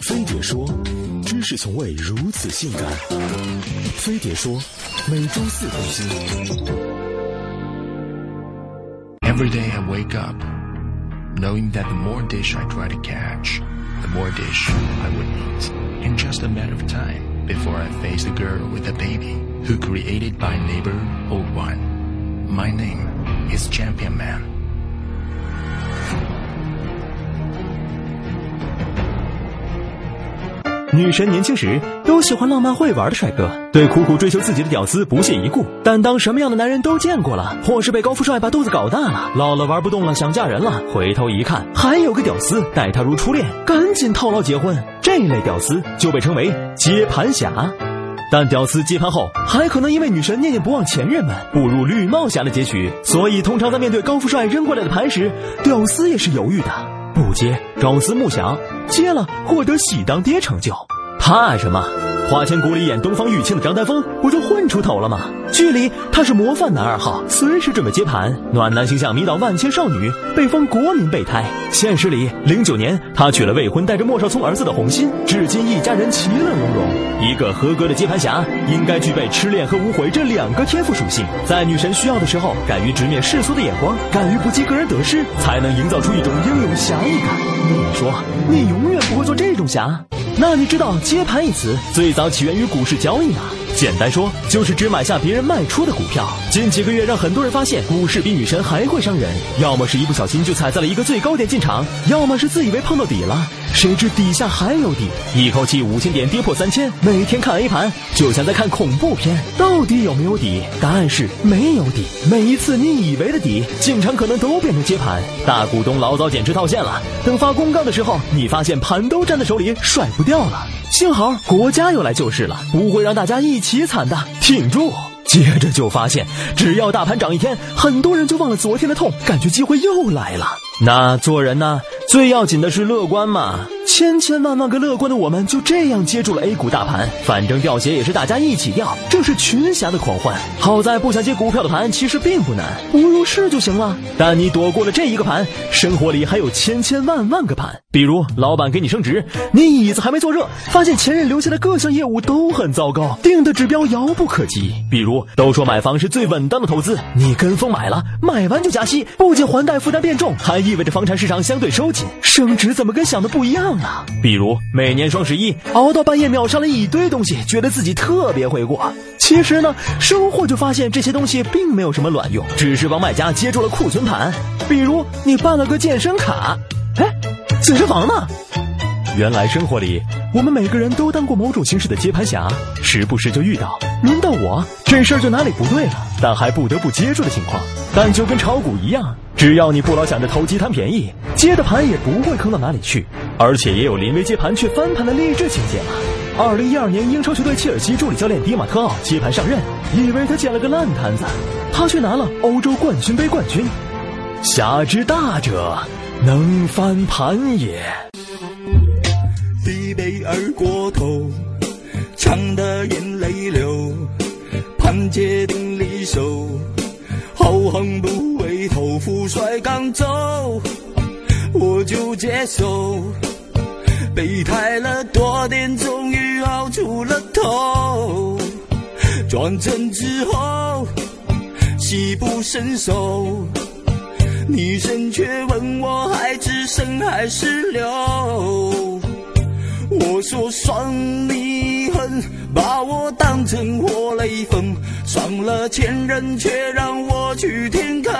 飞碟说，知识从未如此性感。飞碟说，每周四更新。 Every day I wake up, knowing that the more dish I try to catch, the more dish I would eat. In just a matter of time, before I face the girl with a baby, who created by neighbor old one. My name is Champion Man. 女神年轻时都喜欢浪漫会玩的帅哥，对苦苦追求自己的屌丝不屑一顾。但当什么样的男人都见过了，或是被高富帅把肚子搞大了，老了玩不动了，想嫁人了，回头一看还有个屌丝待她如初恋，赶紧套牢结婚。这类屌丝就被称为接盘侠。但屌丝接盘后，还可能因为女神念念不忘前任们，步入绿帽侠的结局。所以，通常在面对高富帅扔过来的盘时，屌丝也是犹豫的。不接，朝思暮想；接了，获得喜当爹成就。怕什么？花千骨里演东方玉清的张丹峰不就混出头了吗？剧里他是模范男二号，随时准备接盘，暖男形象迷倒万千少女，被封国民备胎。现实里，零九年他娶了未婚带着莫少聪儿子的红心，至今一家人其乐融融。一个合格的接盘侠应该具备痴恋和无悔这两个天赋属性，在女神需要的时候，敢于直面世俗的眼光，敢于不计个人得失，才能营造出一种英勇侠义感。你说，你永远不会做这种侠？那你知道“接盘”一词最早早起源于股市交易呢？简单说，就是只买下别人卖出的股票。近几个月让很多人发现，股市比女神还会伤人。要么是一不小心就踩在了一个最高点进场，要么是自以为碰到底了，谁知底下还有底，一口气五千点跌破三千。每天看 A 盘，就像在看恐怖片。到底有没有底？答案是没有底。每一次你以为的底，进场可能都变成接盘。大股东老早减持套现了，等发公告的时候，你发现盘都粘在手里，甩不掉了。幸好国家又来救市了，不会让大家一起惨的，挺住！接着就发现，只要大盘涨一天，很多人就忘了昨天的痛，感觉机会又来了。那做人呢，最要紧的是乐观嘛。千千万万个乐观的我们，就这样接住了 A 股大盘。反正掉血也是大家一起掉，这是群侠的狂欢。好在不想接股票的盘其实并不难，不入市就行了。但你躲过了这一个盘，生活里还有千千万万个盘。比如老板给你升职，你椅子还没坐热，发现前任留下的各项业务都很糟糕，定的指标遥不可及。比如都说买房是最稳当的投资，你跟风买了，买完就加息，不仅还贷负担变重，还意味着房产市场相对收紧。升值怎么跟想的不一样啊？比如每年双十一熬到半夜秒杀了一堆东西，觉得自己特别会过。其实呢，收获就发现这些东西并没有什么卵用，只是帮卖家接住了库存盘。比如你办了个健身卡，哎，健身房呢？原来生活里，我们每个人都当过某种形式的接盘侠，时不时就遇到轮到我这事儿就哪里不对了，但还不得不接住的情况。但就跟炒股一样，只要你不老想着投机贪便宜，接的盘也不会坑到哪里去，而且也有临危接盘却翻盘的励志情节嘛。二零一二年，英超球队切尔西助理教练迪马特奥接盘上任，以为他捡了个烂摊子，他却拿了欧洲冠军杯冠军。侠之大者，能翻盘也。一杯二锅头，呛得眼泪流，盘结定离手，豪横不回头，富帅刚走，就接受。备胎了多年，终于熬出了头，转正之后喜不胜收，女生却问我还只剩还是留。我说算你狠，把我当成活雷锋，伤了前任却让我去天坑。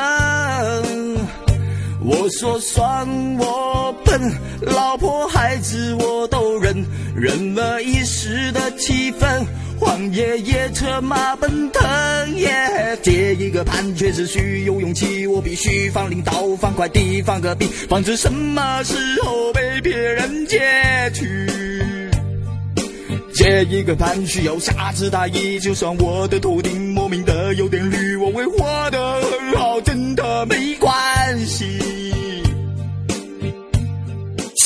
我说算我笨，老婆孩子我都忍，忍了一时的气愤，荒野野车马奔腾。耶，接一个盘确实需有勇气，我必须放领导，放快递，放个币，防止什么时候被别人接去。接一个盘需要下次大意，就算我的头顶莫名的有点绿，我会活得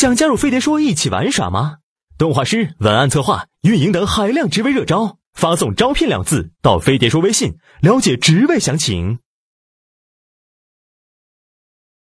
想加入飞碟说一起玩耍吗？动画师、文案策划、运营等海量职位热招，发送“招聘”两字到飞碟说微信，了解职位详情。